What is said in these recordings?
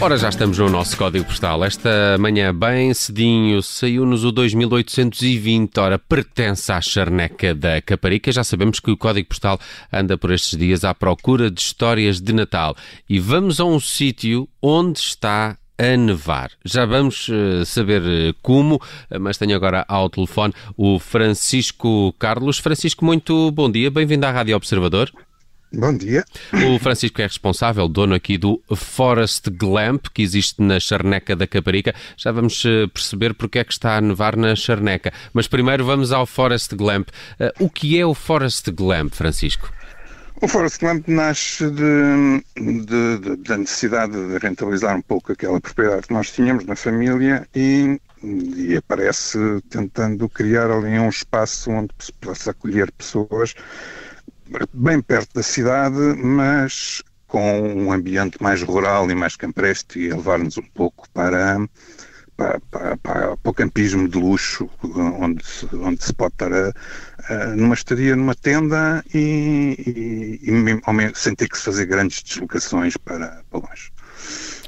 Ora, já estamos no nosso código postal. Esta manhã, bem cedinho, saiu-nos o 2820. Ora, pertence à charneca da Caparica. Já sabemos que o código postal anda por estes dias à procura de histórias de Natal. E vamos a um sítio onde está a nevar. Já vamos uh, saber uh, como, mas tenho agora ao telefone o Francisco Carlos. Francisco, muito bom dia, bem-vindo à Rádio Observador. Bom dia. O Francisco é responsável, dono aqui do Forest Glamp, que existe na Charneca da Caparica. Já vamos eh, perceber porque é que está a nevar na Charneca. Mas primeiro vamos ao Forest Glamp. Uh, o que é o Forest Glamp, Francisco? O Forest Glamp nasce de, de, de, da necessidade de rentabilizar um pouco aquela propriedade que nós tínhamos na família e, e aparece tentando criar ali um espaço onde se possa acolher pessoas bem perto da cidade, mas com um ambiente mais rural e mais campestre e levar-nos um pouco para, para, para, para, o campismo de luxo, onde, onde se pode estar a, a, numa estadia numa tenda e, e, e, sem ter que se fazer grandes deslocações para, para longe.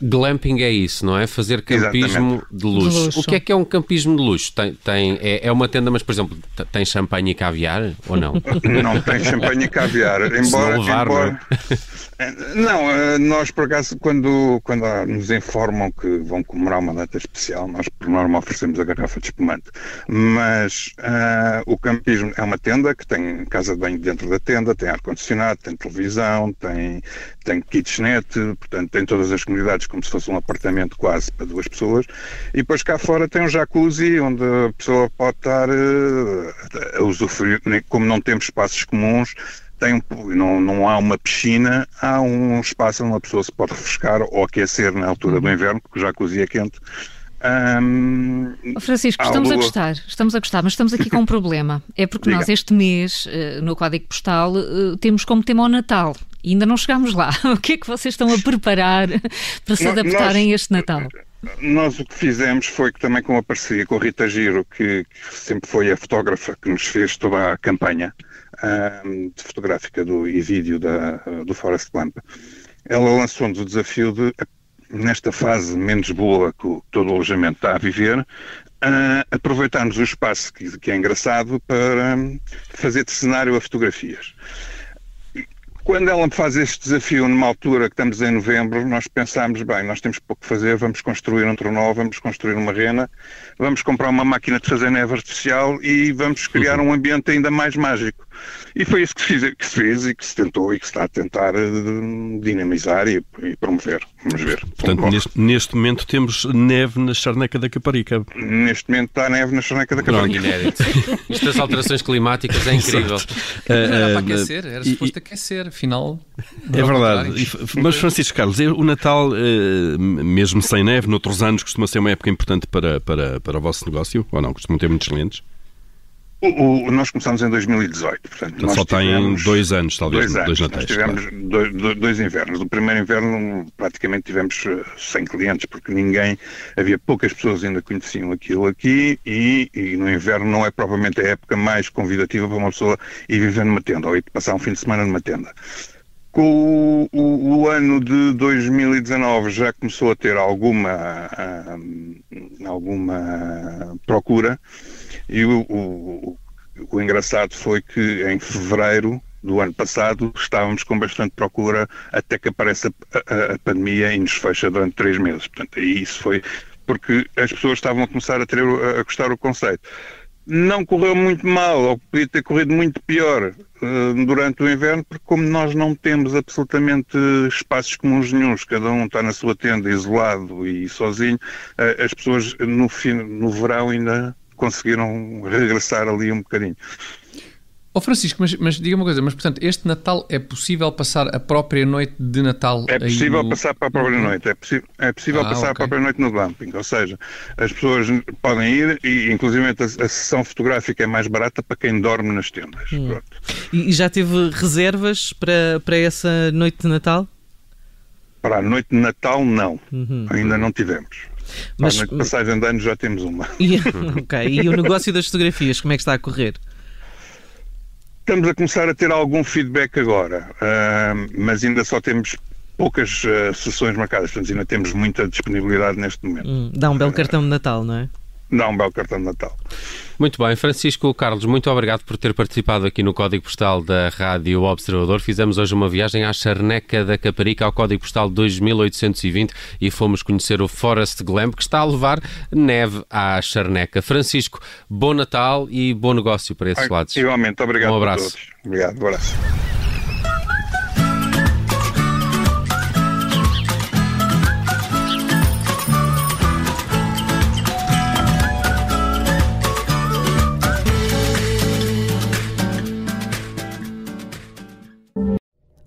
Glamping é isso, não é? Fazer campismo de luxo. de luxo. O que é que é um campismo de luxo? Tem, tem, é, é uma tenda, mas, por exemplo, tem champanhe e caviar ou não? Não tem champanhe e caviar. embora, não, levar, embora... Não, eh, nós por acaso, quando, quando nos informam que vão comemorar uma data especial, nós por norma oferecemos a garrafa de espumante. Mas uh, o campismo é uma tenda que tem casa de banho dentro da tenda, tem ar-condicionado, tem televisão, tem, tem kitchenette, portanto, tem todas as comunidades como se fosse um apartamento quase para duas pessoas, e depois cá fora tem um jacuzzi onde a pessoa pode estar uh, a usufruir, como não temos espaços comuns, não, não há uma piscina, há um espaço onde a pessoa se pode refrescar ou aquecer na altura do inverno, porque o jacuzzi é quente. Um, Francisco, estamos a gostar, estamos a gostar, mas estamos aqui com um problema. É porque Diga. nós este mês, eh, no Código Postal, eh, temos como tema o Natal e ainda não chegámos lá. O que é que vocês estão a preparar para se adaptarem nós, a este Natal? Nós o que fizemos foi que também com a parceria com a Rita Giro, que, que sempre foi a fotógrafa que nos fez toda a campanha um, de fotográfica do, e vídeo da, do Forest Lamp, ela lançou-nos o desafio de, nesta fase menos boa que todo o alojamento está a viver, uh, aproveitarmos o espaço que, que é engraçado para fazer de cenário a fotografias. Quando ela me faz este desafio numa altura que estamos em novembro, nós pensámos, bem, nós temos pouco que fazer, vamos construir um tronó, vamos construir uma rena, vamos comprar uma máquina de fazer neve artificial e vamos criar uhum. um ambiente ainda mais mágico. E foi isso que se, fez, que se fez e que se tentou e que se está a tentar uh, dinamizar e, e, promover. Vamos ver. Portanto, neste, neste, momento temos neve na charneca da Caparica. Neste momento está neve na charneca da Caparica. Inédito. Isto das alterações climáticas é incrível. era para aquecer, era suposto aquecer, afinal. É verdade. Mas, Francisco Carlos, o Natal, eh, mesmo sem neve, noutros anos, costuma ser uma época importante para, para, para o vosso negócio, ou não? Costumam ter muitos clientes? O, o, nós começámos em 2018, portanto. Então só tem dois anos, talvez, dois, anos, dois natais. tivemos claro. dois, dois, invernos. No primeiro inverno, praticamente tivemos 100 eh, clientes, porque ninguém, havia poucas pessoas ainda conheciam aquilo aqui, e, e, no inverno não é propriamente a época mais convidativa para uma pessoa ir viver numa tenda, ou ir passar um fim de semana numa tenda. Com o, o, o, ano de 2019 já começou a ter alguma, uh, alguma procura e o, o, o engraçado foi que em fevereiro do ano passado estávamos com bastante procura até que aparece a, a, a, pandemia e nos fecha durante três meses. Portanto, isso foi porque as pessoas estavam a começar a, ter, a gostar do conceito. Não correu muito mal, ou podia ter corrido muito pior uh, durante o inverno, porque como nós não temos absolutamente espaços comuns nenhums, cada um está na sua tenda isolado e sozinho, uh, as pessoas no, fim, no verão ainda conseguiram regressar ali um bocadinho. Ó oh Francisco, mas, mas diga uma coisa, mas portanto, este Natal é possível passar a própria noite de Natal? É possível no... passar para a própria uhum. noite, é, é possível ah, passar okay. a própria noite no glamping, ou seja, as pessoas podem ir e inclusive a, a sessão fotográfica é mais barata para quem dorme nas tendas. Hum. E já teve reservas para, para essa noite de Natal? Para a noite de Natal, não. Uhum. Ainda não tivemos. Mas, passagem de anos já temos uma. E, ok, e o negócio das fotografias, como é que está a correr? Estamos a começar a ter algum feedback agora, uh, mas ainda só temos poucas uh, sessões marcadas, portanto ainda temos muita disponibilidade neste momento. Hum, dá um belo cartão de Natal, não é? Dá um belo cartão de Natal. Muito bem, Francisco Carlos, muito obrigado por ter participado aqui no Código Postal da Rádio Observador. Fizemos hoje uma viagem à Charneca da Caparica, ao Código Postal 2820 e fomos conhecer o Forest Glam, que está a levar neve à Charneca. Francisco, bom Natal e bom negócio para esses lados. Igualmente, obrigado um abraço. a todos. Obrigado, um abraço.